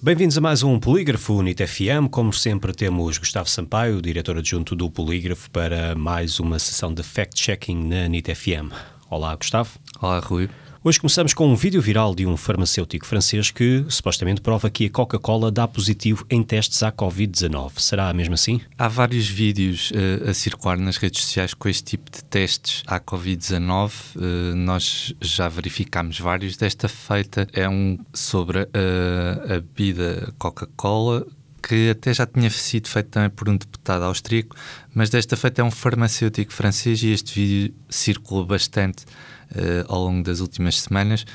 Bem-vindos a mais um Polígrafo NIT FM. Como sempre, temos Gustavo Sampaio, diretor adjunto do Polígrafo, para mais uma sessão de fact-checking na NIT FM. Olá, Gustavo. Olá, Rui. Hoje começamos com um vídeo viral de um farmacêutico francês que supostamente prova que a Coca-Cola dá positivo em testes à Covid-19. Será mesmo assim? Há vários vídeos uh, a circular nas redes sociais com este tipo de testes à Covid-19. Uh, nós já verificámos vários. Desta feita é um sobre uh, a bebida Coca-Cola que até já tinha sido feito também por um deputado austríaco, mas desta feita é um farmacêutico francês e este vídeo circulou bastante uh, ao longo das últimas semanas.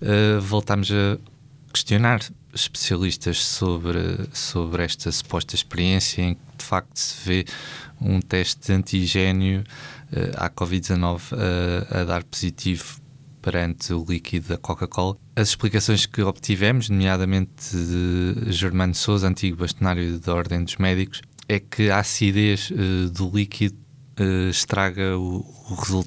Uh, voltámos a questionar especialistas sobre, sobre esta suposta experiência em que de facto se vê um teste de antigênio uh, à Covid-19 a dar positivo perante o líquido da Coca-Cola. As explicações que obtivemos, nomeadamente de Germano Souza, antigo bastonário da Ordem dos Médicos, é que a acidez uh, do líquido uh, estraga o, o,